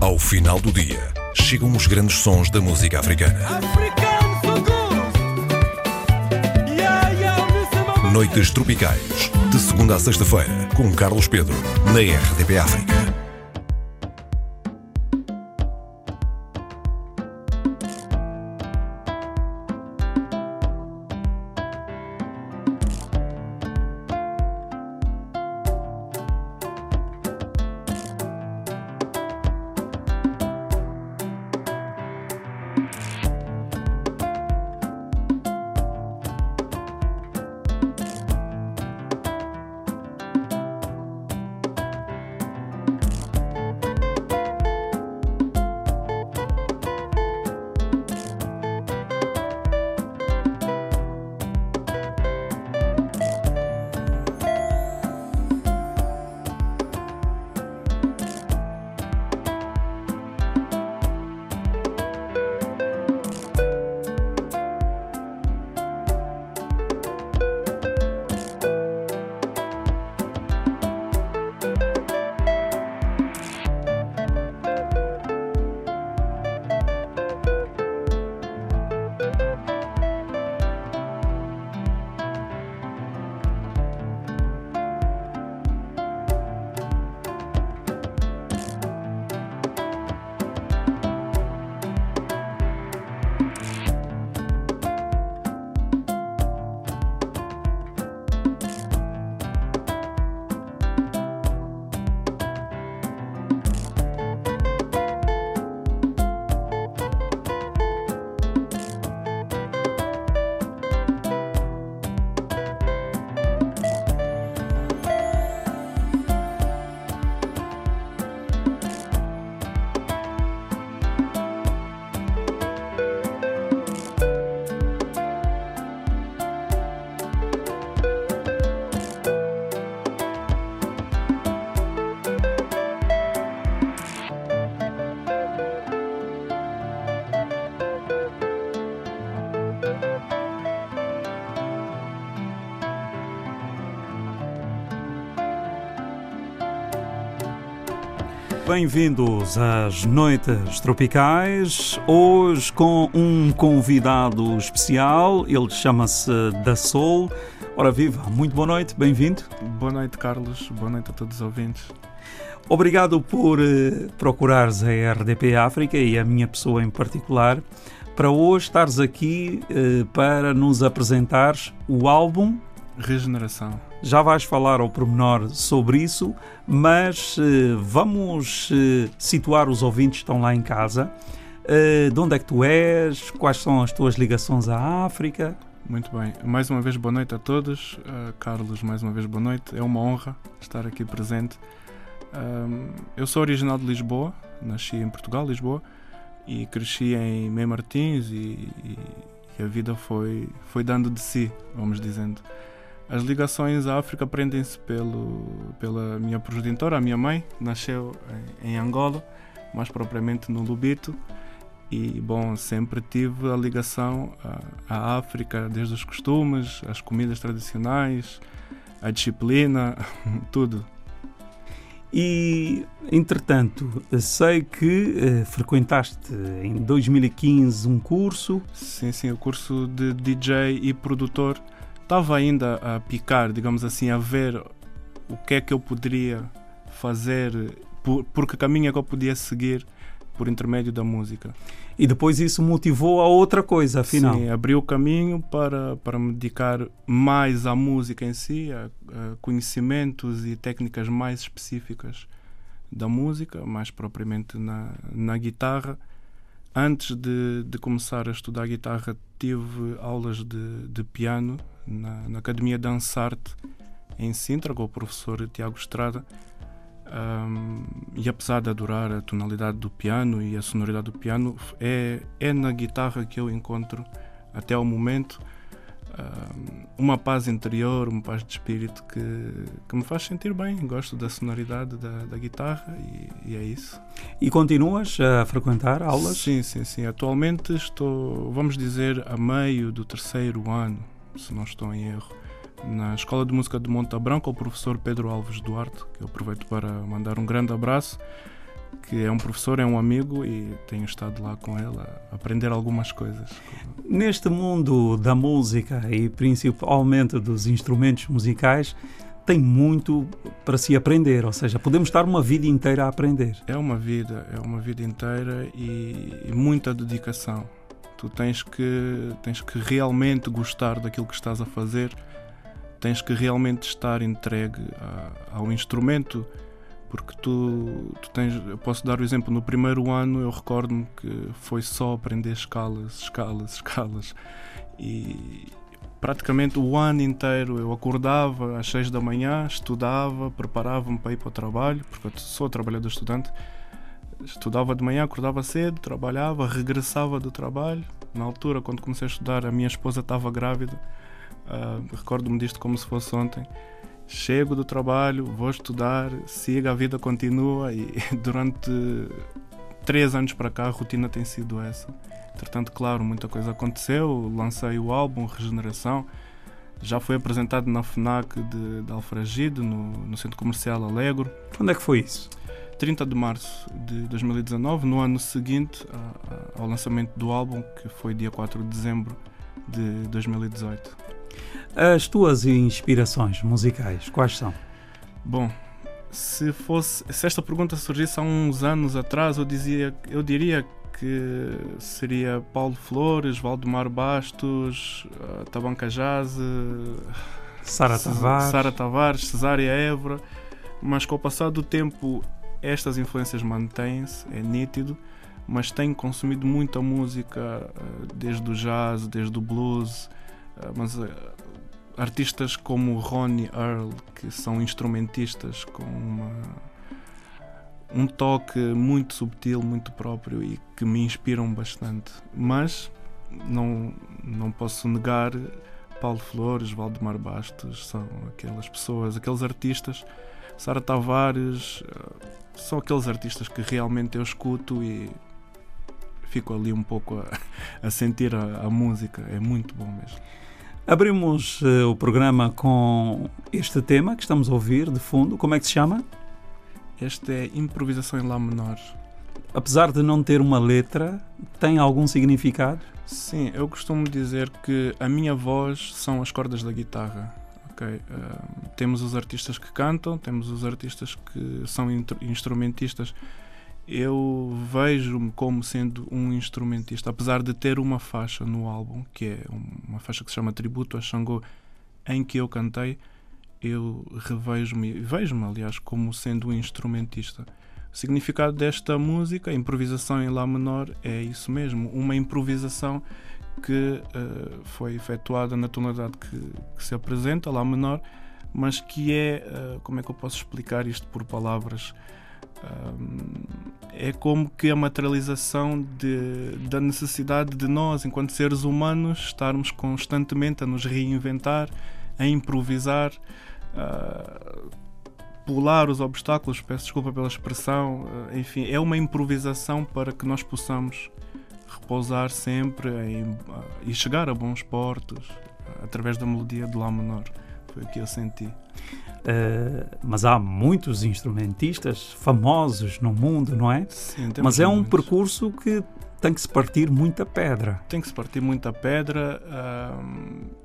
Ao final do dia, chegam os grandes sons da música africana. Noites Tropicais, de segunda a sexta-feira, com Carlos Pedro, na RDP África. Bem-vindos às Noites Tropicais. Hoje com um convidado especial, ele chama-se Da Sol. Ora viva, muito boa noite, bem-vindo. Boa noite, Carlos. Boa noite a todos os ouvintes. Obrigado por uh, procurares a RDP África e a minha pessoa em particular para hoje estares aqui uh, para nos apresentares o álbum Regeneração. Já vais falar ao pormenor sobre isso, mas uh, vamos uh, situar os ouvintes que estão lá em casa. Uh, de onde é que tu és? Quais são as tuas ligações à África? Muito bem. Mais uma vez, boa noite a todos. Carlos, mais uma vez, boa noite. É uma honra estar aqui presente. eu sou original de Lisboa, nasci em Portugal, Lisboa, e cresci em Mem Martins e, e, e a vida foi, foi dando de si, vamos dizendo. As ligações à África prendem-se pela minha progenitora, a minha mãe, nasceu em, em Angola, mais propriamente no Lubito, e bom, sempre tive a ligação à, à África, desde os costumes, as comidas tradicionais, a disciplina, tudo. E, entretanto, sei que eh, frequentaste em 2015 um curso. Sim, sim, o curso de DJ e produtor estava ainda a picar, digamos assim, a ver o que é que eu poderia fazer, por, por que caminho é que eu podia seguir por intermédio da música. E depois isso motivou a outra coisa, afinal. Sim, abriu o caminho para, para me dedicar mais à música em si, a, a conhecimentos e técnicas mais específicas da música, mais propriamente na, na guitarra Antes de, de, começar a estudar guitarra, tive aulas de, de piano na, na, Academia Dançarte em Sintra, com o professor Tiago Estrada. Um, e apesar de adorar a tonalidade do piano e a sonoridade do piano, é, é na guitarra que eu encontro, até ao momento, uma paz interior, uma paz de espírito que, que me faz sentir bem. Gosto da sonoridade da, da guitarra e, e, é isso. E continuas a frequentar aulas? Sim, sim, sim. Atualmente estou, vamos dizer, a meio do terceiro ano, se não estou em erro, na Escola de Música de Monte Branco, o professor Pedro Alves Duarte, que eu aproveito para mandar um grande abraço. que é um professor, é um amigo e tenho estado lá com ele a aprender algumas coisas. Neste mundo da música e principalmente dos instrumentos musicais, tem muito para se aprender, ou seja, podemos estar uma vida inteira a aprender. É uma vida, é uma vida inteira e, e muita dedicação. Tu tens que, tens que realmente gostar daquilo que estás a fazer, tens que realmente estar entregue a, ao instrumento porque tu, tu tens, eu posso dar o exemplo, no primeiro ano eu recordo-me que foi só aprender escalas, escalas, escalas. E praticamente o ano inteiro eu acordava às seis da manhã, estudava, preparava-me para ir para o trabalho, porque eu sou trabalhador estudante, estudava de manhã, acordava cedo, trabalhava, regressava do trabalho. Na altura, quando comecei a estudar, a minha esposa estava grávida. Uh, Recordo-me disto como se fosse ontem chego do trabalho, vou estudar, siga, a vida continua e durante três anos para cá a rotina tem sido essa. Entretanto, claro, muita coisa aconteceu, lancei o álbum Regeneração, já foi apresentado na FNAC de, de Alfragide, no, no Centro Comercial Alegro. Quando é que foi isso? 30 de março de 2019, no ano seguinte ao lançamento do álbum, que foi dia 4 de dezembro de 2018. As tuas inspirações musicais, quais são? Bom, se fosse se esta pergunta surgisse há uns anos atrás, eu dizia, eu diria que seria Paulo Flores, Valdemar Bastos, uh, Tabanca Jazz, Sara Tavares, Sara Tavares, Cesária Évora, mas com o passar do tempo estas influências mantêm-se, é nítido, mas tenho consumido muita música, uh, desde o jazz, desde o blues, uh, mas artistas como Ronnie Earl, que são instrumentistas com uma, um toque muito subtil, muito próprio e que me inspiram bastante. Mas não, não posso negar Paulo Flores, Valdemar Bastos, são aquelas pessoas, aqueles artistas, Sara Tavares, eh, são aqueles artistas que realmente eu escuto e fico ali um pouco a, a sentir a, a música, é muito bom mesmo. Abrimos uh, o programa com este tema que estamos a ouvir de fundo. Como é que se chama? Este é Improvisação em Lá menor. Apesar de não ter uma letra, tem algum significado? Sim, eu costumo dizer que a minha voz são as cordas da guitarra. Okay? Uh, temos os artistas que cantam, temos os artistas que são instrumentistas eu vejo-me como sendo um instrumentista, apesar de ter uma faixa no álbum, que é uma faixa que se chama Tributo a Xangô, em que eu cantei, eu revejo-me, vejo-me aliás, como sendo um instrumentista. O significado desta música, improvisação em Lá menor, é isso mesmo, uma improvisação que uh, foi efetuada na tonalidade que, que, se apresenta, Lá menor, mas que é, uh, como é que eu posso explicar isto por palavras? é como que a materialização de, da necessidade de nós, enquanto seres humanos, estarmos constantemente a nos reinventar, a improvisar, a pular os obstáculos, peço desculpa pela expressão, enfim, é uma improvisação para que nós possamos repousar sempre em, e chegar a bons portos através da melodia de Lá menor. Foi o que eu senti. Uh, mas há muitos instrumentistas famosos no mundo, não é? Sim, mas é um muitos. percurso que tem que se partir muita pedra. Tem que se partir muita pedra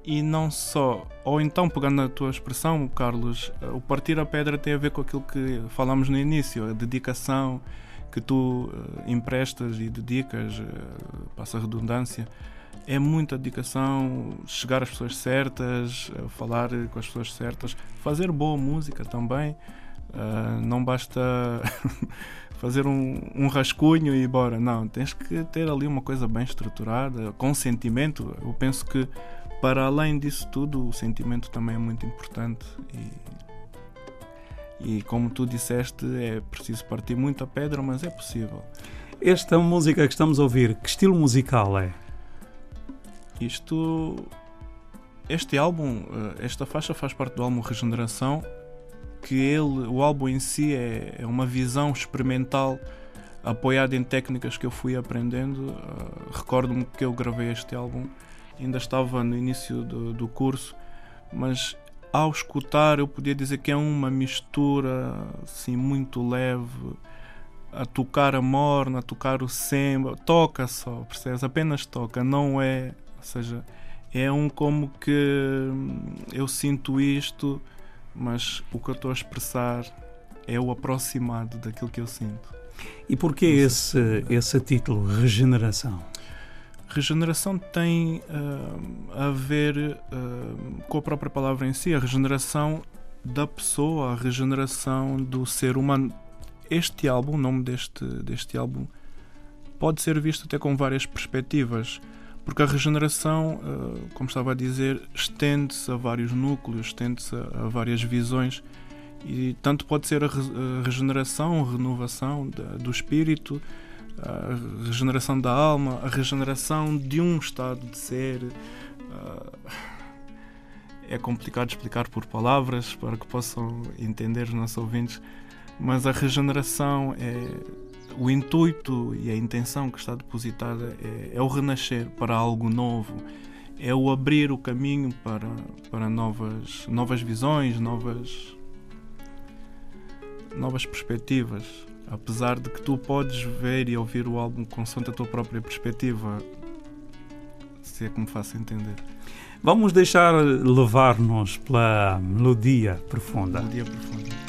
e não só. Ou então, pegando na tua expressão, Carlos, uh, o partir a pedra tem a ver com aquilo que falámos no início, a dedicação que tu emprestas e dedicas, passa a redundância é muita dedicação, chegar às pessoas certas, falar com as pessoas certas, fazer boa música também. Uh, não basta fazer um, um, rascunho e ir embora. Não, tens que ter ali uma coisa bem estruturada, com sentimento. Eu penso que para além disso tudo, o sentimento também é muito importante. E, e como tu disseste, é preciso partir muita pedra, mas é possível. Esta música que estamos a ouvir, que estilo musical é? Isto. Este álbum, eh, esta faixa faz parte do álbum Regeneração, que ele, o álbum em si é, é uma visão experimental apoiada em técnicas que eu fui aprendendo. Uh, Recordo-me que eu gravei este álbum, ainda estava no início do, do, curso, mas ao escutar eu podia dizer que é uma mistura assim muito leve a tocar a morna, a tocar o semba, toca só, percebes? Apenas toca, não é, ou seja, é um como que hum, eu sinto isto, mas o que eu estou a expressar é o aproximado daquilo que eu sinto. E porquê esse, esse título, Regeneração? Regeneração tem uh, a ver uh, com a própria palavra em si, a regeneração da pessoa, a regeneração do ser humano. Este álbum, o nome deste, deste álbum, pode ser visto até com várias perspectivas, porque a regeneração, uh, como estava a dizer, estende-se a vários núcleos, estende-se a, a, várias visões, e tanto pode ser a, re, a regeneração, a renovação da, do espírito, a regeneração da alma, a regeneração de um estado de ser. Uh, é complicado explicar por palavras para que possam entender os nossos ouvintes, mas a regeneração é o intuito e a intenção que está depositada é, é o renascer para algo novo, é o abrir o caminho para, para novas, novas visões, novas, novas perspectivas apesar de que tu podes ver e ouvir o álbum consoante a tua própria perspectiva, se é que me faço entender. Vamos deixar levar-nos pela melodia profunda. Melodia profunda.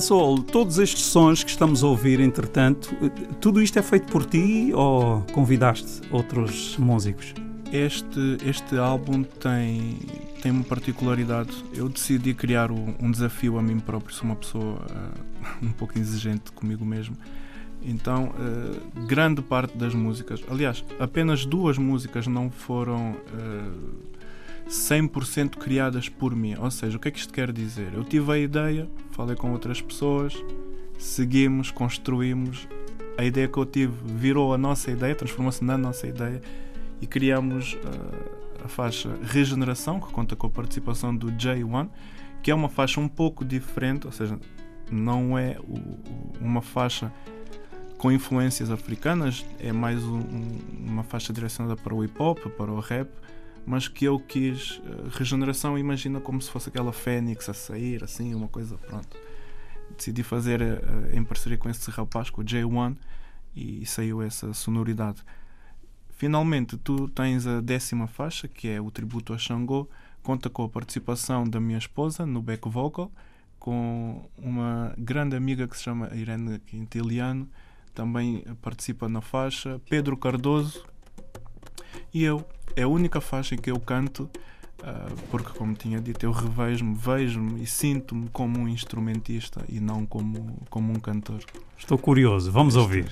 Sol, todos estes sons que estamos a ouvir, entretanto, tudo isto é feito por ti ou convidaste outros músicos? Este, este álbum tem, tem uma particularidade. Eu decidi criar um desafio a mim próprio, sou uma pessoa uh, um pouco exigente comigo mesmo. Então, uh, grande parte das músicas, aliás, apenas duas músicas não foram uh, 100% criadas por mim. Ou seja, o que é que isto quer dizer? Eu tive a ideia, falei com outras pessoas, seguimos, construímos. A ideia que eu tive virou a nossa ideia, transformou-se na nossa ideia e criamos uh, a faixa Regeneração, que conta com a participação do J1, que é uma faixa um pouco diferente, ou seja, não é o, uma faixa com influências africanas, é mais um, uma faixa direcionada para o hip hop, para o rap mas que eu quis uh, regeneração, imagina como se fosse aquela fênix a sair, assim, uma coisa, pronto. Decidi fazer uh, em parceria com esse rapaz, com o J1, e, e saiu essa sonoridade. Finalmente, tu tens a décima faixa, que é o tributo a Xangô, conta com a participação da minha esposa no back vocal, com uma grande amiga que se chama Irene Quintiliano, também participa na faixa, Pedro Cardoso e eu é a única faixa em que eu canto, uh, porque, como tinha dito, eu revejo-me, vejo-me e sinto-me como um instrumentista e não como, como um cantor. Estou curioso, vamos ouvir.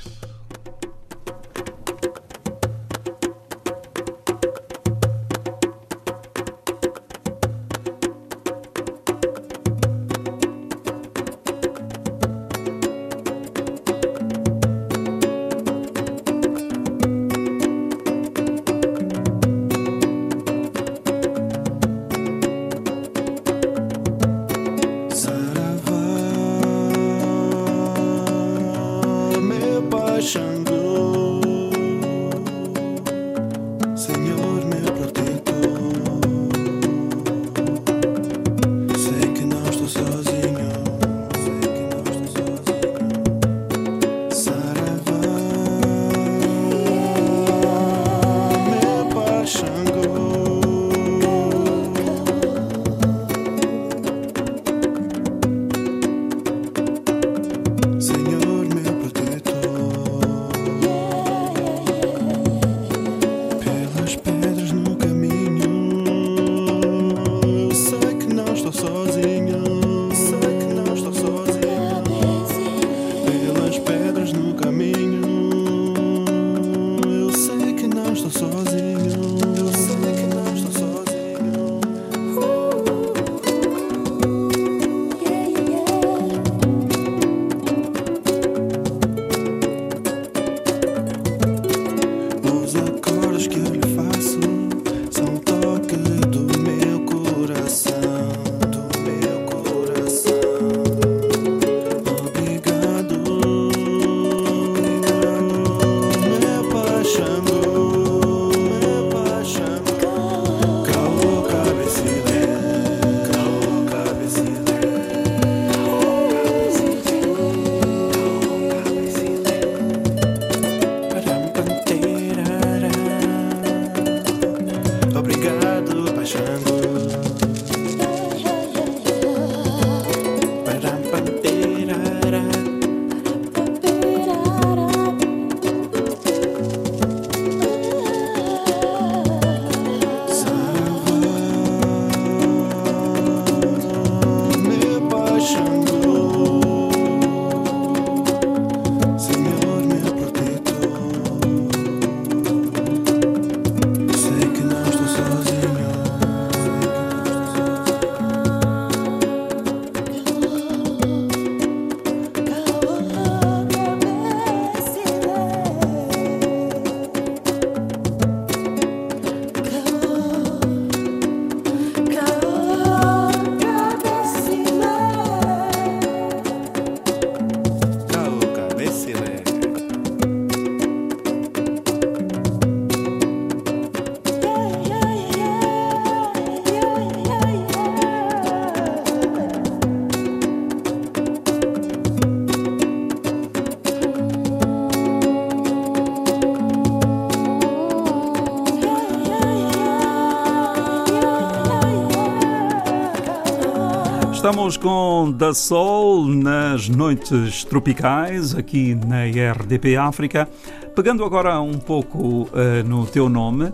Estamos com Da Sol nas noites tropicais aqui na RDP África. Pegando agora um pouco uh, no teu nome, uh,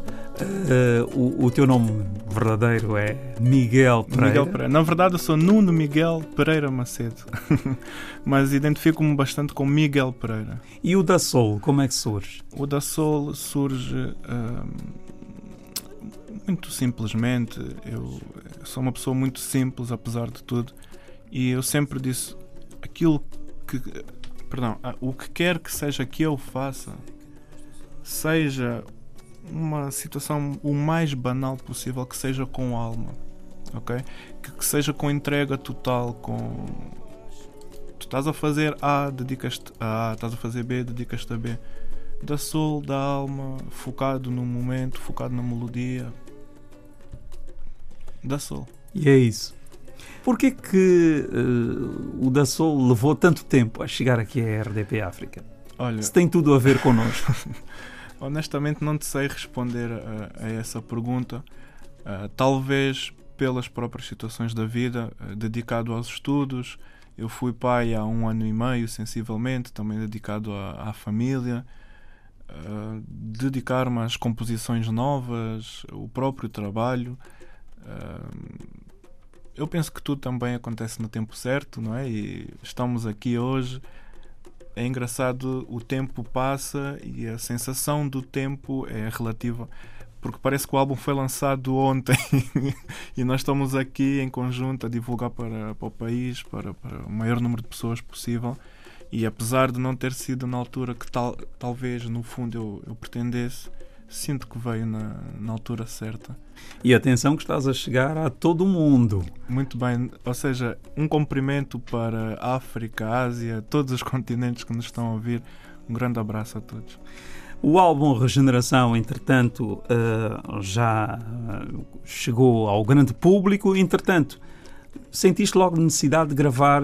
o, o, teu nome verdadeiro é Miguel Pereira. Miguel Pereira. Na verdade, eu sou Nuno Miguel Pereira Macedo, mas identifico-me bastante com Miguel Pereira. E o Da Sol, como é que surge? O Da Sol surge. Uh, muito simplesmente, eu sou uma pessoa muito simples, apesar de tudo, e eu sempre disse aquilo que. Perdão, ah, o que quer que seja que eu faça, seja uma situação o mais banal possível, que seja com alma, ok? Que, que seja com entrega total, com. Tu estás a fazer A, dedicas-te a A, estás a fazer B, dedicas-te a B. Da soul, da alma, focado no momento, focado na melodia, da Soul. E é isso. Porquê que uh, o da Soul levou tanto tempo a chegar aqui à RDP África? Olha, Se tem tudo a ver connosco. honestamente não te sei responder a, a essa pergunta. Uh, talvez pelas próprias situações da vida, uh, dedicado aos estudos. Eu fui pai há um ano e meio, sensivelmente, também dedicado à, à família. Uh, dedicar-me às composições novas, o próprio trabalho eu penso que tudo também acontece no tempo certo, não é? E estamos aqui hoje. É engraçado, o tempo passa e a sensação do tempo é relativa, porque parece que o álbum foi lançado ontem e nós estamos aqui em conjunto a divulgar para, para o país, para, para o maior número de pessoas possível. E apesar de não ter sido na altura que tal, talvez no fundo eu, eu pretendesse, sinto que veio na, na altura certa. E atenção que estás a chegar a todo o mundo. Muito bem, ou seja, um cumprimento para a África, Ásia, todos os continentes que nos estão a ouvir. Um grande abraço a todos. O álbum Regeneração, entretanto, uh, já chegou ao grande público. Entretanto, sentiste logo necessidade de gravar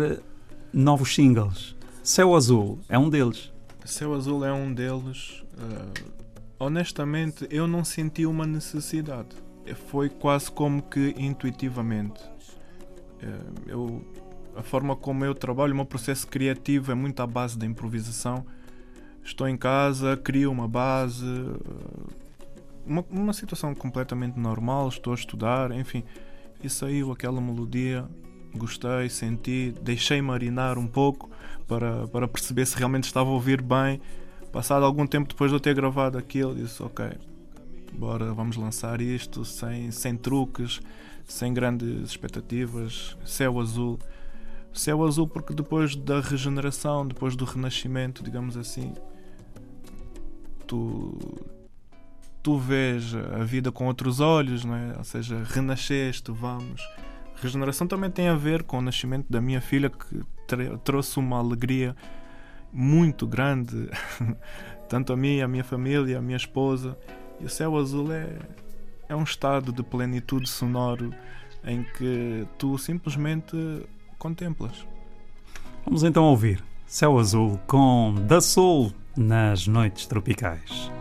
novos singles. Céu Azul é um deles. Céu Azul é um deles. Uh honestamente, eu não senti uma necessidade. Foi quase como que intuitivamente. Eh, eu, a forma como eu trabalho, o meu processo criativo é muito à base da improvisação. Estou em casa, crio uma base, eh, uma, uma situação completamente normal. Estou a estudar, enfim, e saiu aquela melodia. Gostei, senti, deixei marinar um pouco para, para perceber se realmente estava a ouvir bem Passado algum tempo depois de eu ter gravado aquilo, disse: Ok, bora, vamos lançar isto sem, sem truques, sem grandes expectativas. Céu azul. Céu azul, porque depois da regeneração, depois do renascimento, digamos assim, tu, tu vês a vida com outros olhos, não é? ou seja, renasceste, vamos. Regeneração também tem a ver com o nascimento da minha filha, que trouxe uma alegria muito grande, tanto a mim, a minha família, a minha esposa. E o céu azul é, é um estado de plenitude sonoro em que tu simplesmente contemplas. Vamos então ouvir Céu Azul com Da Soul nas noites tropicais.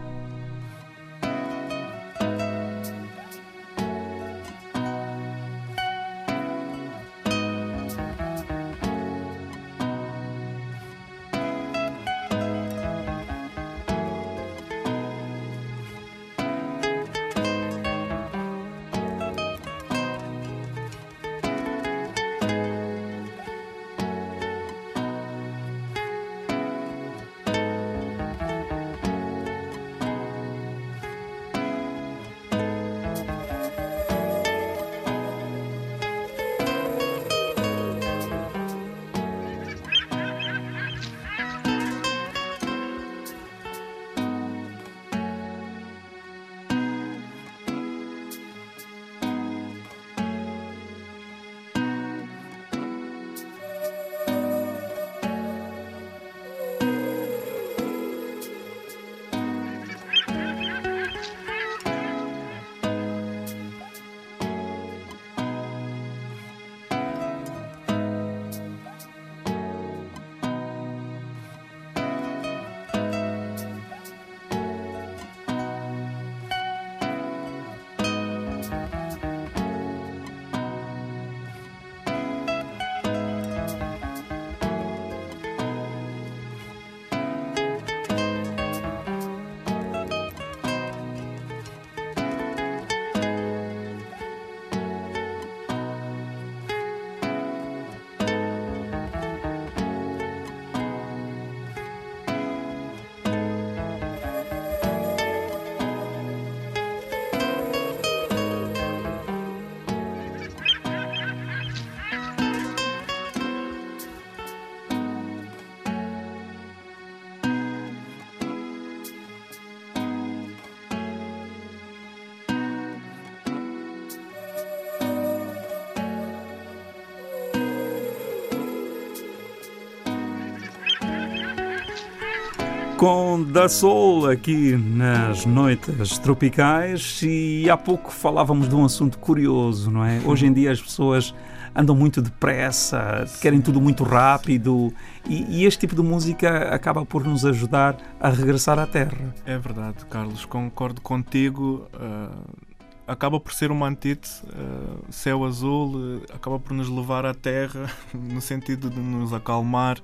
Com Da Soul aqui nas noites tropicais e há pouco falávamos de um assunto curioso, não é? Hoje em dia as pessoas andam muito depressa, querem tudo muito rápido e, e, este tipo de música acaba por nos ajudar a regressar à terra. É verdade, Carlos, concordo contigo. Uh, acaba por ser uma antítese. Uh, céu azul uh, acaba por nos levar à terra no sentido de nos acalmar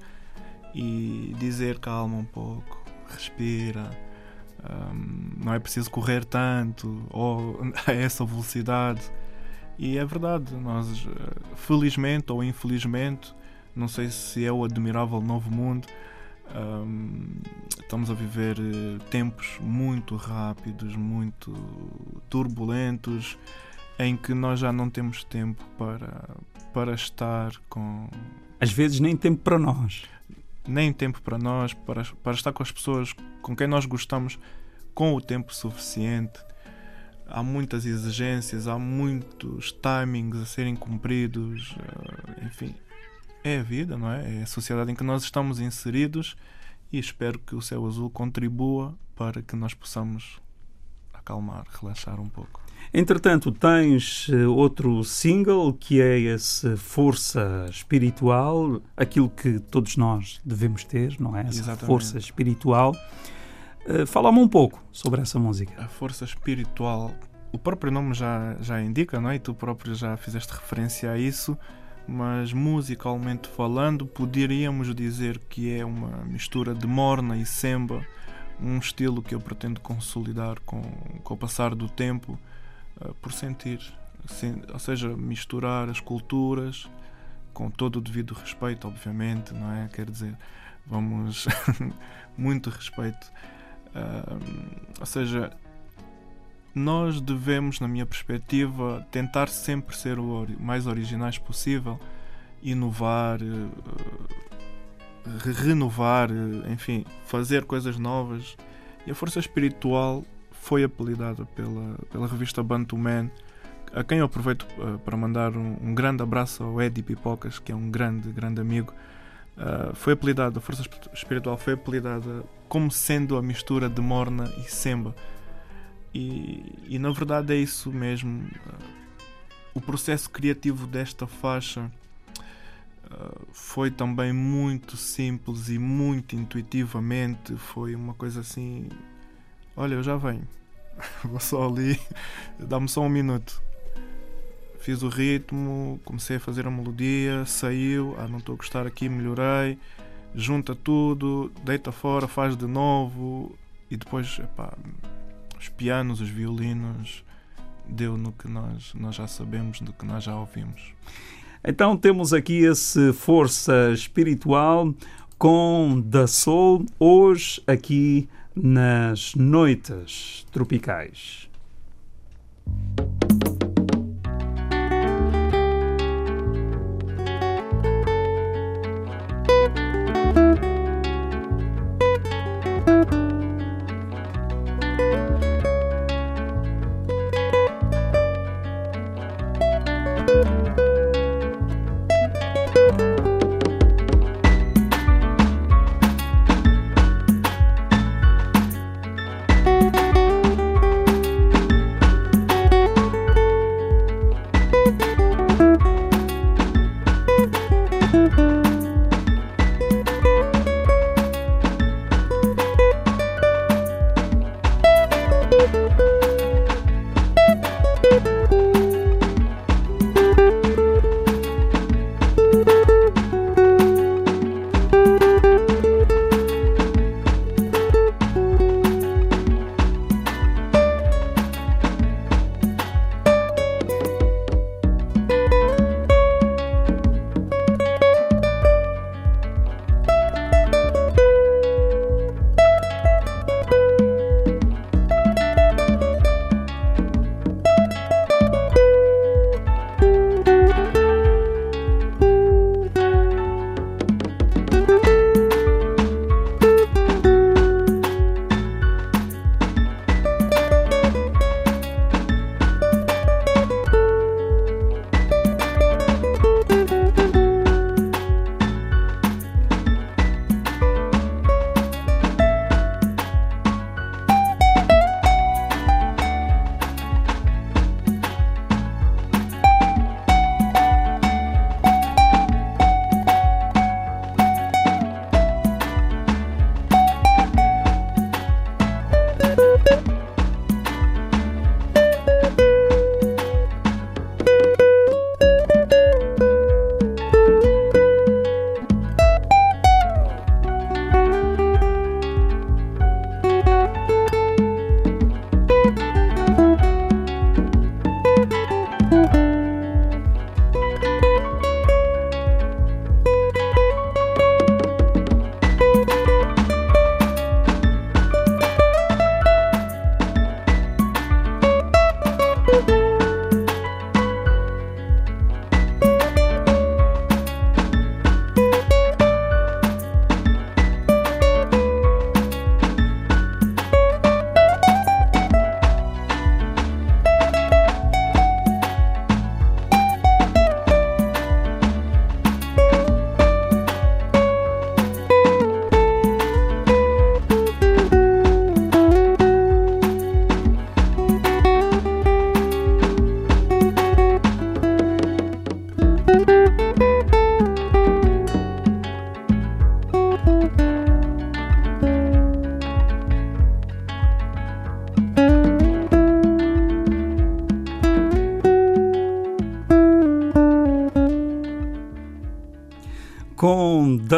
e dizer calma um pouco respira. Um, não é preciso correr tanto ou a essa velocidade. E é verdade, nós, eh, felizmente ou infelizmente, não sei se é o admirável novo mundo, um, estamos a viver eh, tempos muito rápidos, muito turbulentos, em que nós já não temos tempo para, para estar com. Às vezes, nem tempo para nós nem tempo para nós, para, para estar com as pessoas com quem nós gostamos com o tempo suficiente. Há muitas exigências, há muitos timings a serem cumpridos, eh, enfim, é a vida, não é? É a sociedade em que nós estamos inseridos e espero que o céu azul contribua para que nós possamos acalmar, relaxar um pouco. Entretanto, tens eh, outro single que é esse Força Espiritual, aquilo que todos nós devemos ter, não é? Essa Exatamente. força espiritual. Uh, Fala-me um pouco sobre essa música. A força espiritual, o próprio nome já, já indica, não é? E tu próprio já fizeste referência a isso, mas musicalmente falando, poderíamos dizer que é uma mistura de morna e semba, um estilo que eu pretendo consolidar com, com o passar do tempo por sentir, ou seja, misturar as culturas com todo o devido respeito, obviamente, não é? Quer dizer, vamos muito respeito. Ou seja, nós devemos, na minha perspectiva, tentar sempre ser o mais originais possível, inovar, uh, renovar, enfim, fazer coisas novas. E a força espiritual foi apelidada pela, pela revista Bantu Man, a quem eu aproveito uh, para mandar um, um, grande abraço ao Eddie Pipocas, que é um grande, grande amigo. Uh, foi apelidada, a força espiritual foi apelidada como sendo a mistura de Morna e Semba. E, e na verdade é isso mesmo. Uh, o processo criativo desta faixa foi também muito simples e muito intuitivamente. Foi uma coisa assim Olha, eu já venho. Vou só ali, dá-me só um minuto. Fiz o ritmo, comecei a fazer a melodia, saiu, ah, não estou a gostar aqui, melhorei, junta tudo, deita fora, faz de novo e depois, epá, os pianos, os violinos, deu no que nós, nós já sabemos, do que nós já ouvimos. Então temos aqui esse força espiritual com Da Soul, hoje aqui nas noites tropicais.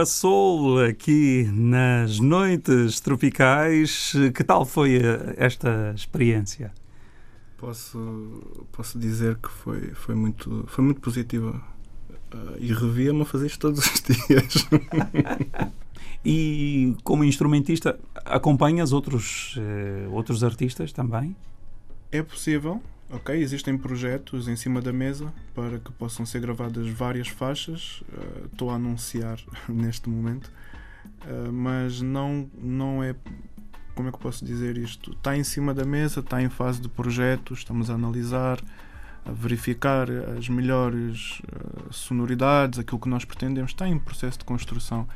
Soul aqui nas noites tropicais. Que tal foi eh, esta experiência? Posso, posso dizer que foi, foi, muito, foi muito positiva. Uh, e revia-me a fazer isto todos os dias. e como instrumentista, acompanhas outros, uh, outros artistas também? É possível. Ok, existem projetos em cima da mesa para que possam ser gravadas várias faixas. Uh, estou a anunciar neste momento, uh, mas não, não é. Como é que posso dizer isto? Está em cima da mesa, está em fase de projeto, estamos a analisar, a verificar as melhores uh, sonoridades, aquilo que nós pretendemos, está em processo de construção.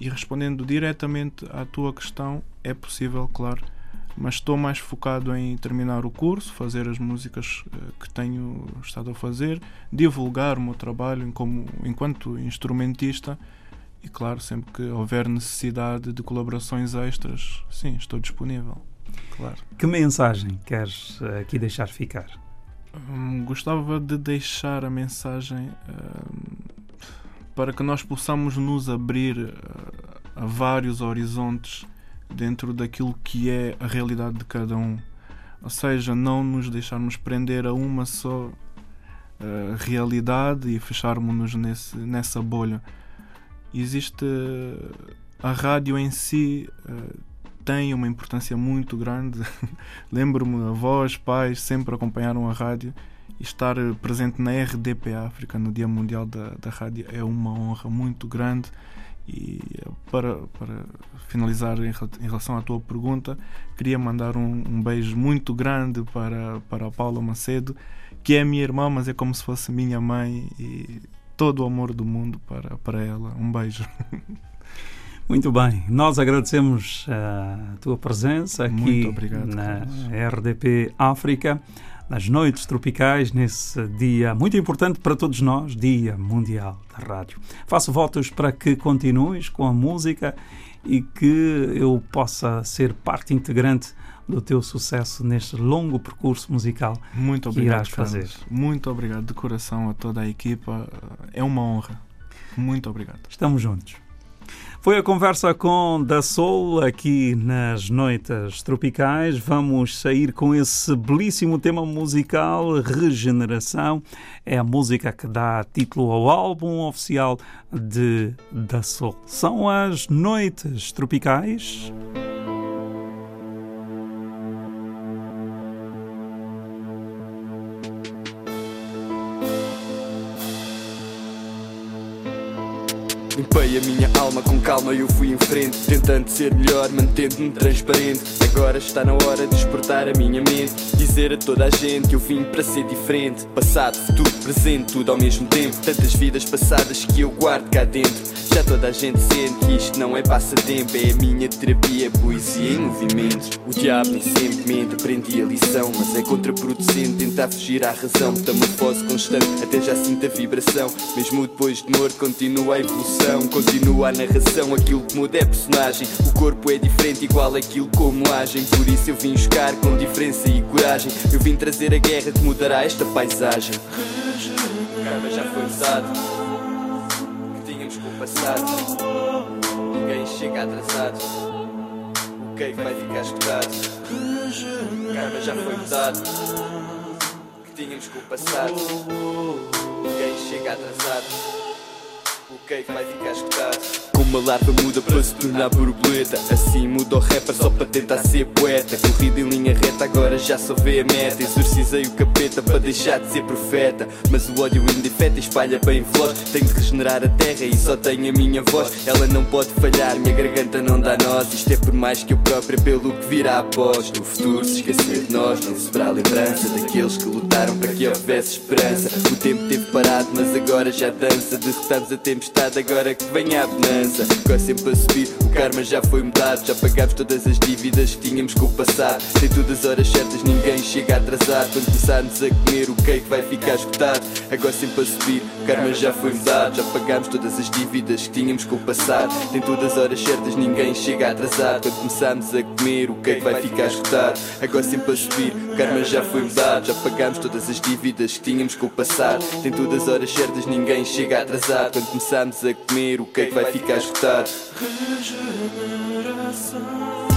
e respondendo diretamente à tua questão, é possível, claro mas estou mais focado em terminar o curso, fazer as músicas eh, que tenho estado a fazer, divulgar o meu trabalho como, enquanto instrumentista e, claro, sempre que houver necessidade de colaborações extras, sim, estou disponível. Claro. Que mensagem queres eh, aqui deixar ficar? Hum, gostava de deixar a mensagem hum, para que nós possamos nos abrir uh, a vários horizontes dentro daquilo que é a realidade de cada um. Ou seja, não nos deixarmos prender a uma só uh, realidade e fecharmos-nos nessa bolha. Existe. A rádio em si uh, tem uma importância muito grande. Lembro-me, avós, pais sempre acompanharam a rádio e estar presente na RDP África no Dia Mundial da, da Rádio é uma honra muito grande e para, para finalizar em, em relação à tua pergunta, queria mandar um, um, beijo muito grande para, para a Paula Macedo, que é minha irmã, mas é como se fosse minha mãe e todo o amor do mundo para, para ela. Um beijo. Muito bem, nós agradecemos a tua presença aqui obrigado, na. RDP África nas noites tropicais, nesse dia muito importante para todos nós, Dia Mundial da Rádio. Faço votos para que continues com a música e que eu possa ser parte integrante do teu sucesso neste longo percurso musical muito obrigado, que irás fazer. Carlos. Muito obrigado de coração a toda a equipa. É uma honra. Muito obrigado. Estamos juntos. Foi a conversa com Da Soul aqui nas Noites Tropicais. Vamos sair com esse belíssimo tema musical, Regeneração. É a música que dá título ao álbum oficial de Da Soul. São as Noites Tropicais. Limpei a minha alma com calma e eu fui em frente Tentando ser melhor, mantendo-me transparente. Agora está na hora de despertar a minha mente Dizer a toda a gente que eu vim para ser diferente. Passado, futuro, presente, tudo ao mesmo tempo. Tantas vidas passadas que eu guardo cá dentro. Já toda a gente sente que isto não é passatempo É a minha terapia, poesia em movimento O diabo nem sempre mente, aprendi a lição Mas é contraproducente tentar fugir à razão. Metamorfose constante, até já sinto a vibração. Mesmo depois de morto continua a evolução Continua a narração, aquilo que muda é personagem O corpo é diferente, igual aquilo como agem Por isso eu vim buscar com diferença e coragem Eu vim trazer a guerra que mudará esta paisagem Carva já foi usado passado. Ninguém chega atrasado. O que é que vai ficar escutado? Karma já foi mudado. Que tínhamos com o passado. Ninguém chega atrasado. O que é vai ficar escutado? Uma larva muda para se tornar borboleta. Assim muda o rapper só para tentar ser poeta. Corrida em linha reta, agora já só vê a meta. Exorcizei o capeta para deixar de ser profeta. Mas o ódio indefeta espalha bem veloz Tenho de regenerar a terra e só tenho a minha voz. Ela não pode falhar, minha garganta não dá nós. Isto é por mais que eu própria pelo que virá após. No futuro se esquecer de nós, não sobrar lembrança Daqueles que lutaram para que houvesse esperança. O tempo teve parado, mas agora já dança. Derrotamos a tempestade, agora que venha a bonança Agora sempre a subir, o karma já foi mudado Já pagámos todas as dívidas que tínhamos com o passado. Tem todas as horas certas, ninguém chega atrasado. Quando começarmos a comer, o cake vai ficar escutado Agora sempre a subir, karma já foi mudado. Já pagamos todas as dívidas que tínhamos com o passado. Tem todas as horas certas, ninguém chega atrasado. Quando começamos a comer, o cake vai ficar esgotado. Agora sempre a subir, o karma já foi mudado. Já pagamos todas as dívidas que tínhamos com o passado. Tem todas as horas certas, ninguém chega atrasado. Quando começamos a comer, o cake vai ficar esgotado. Regeneração.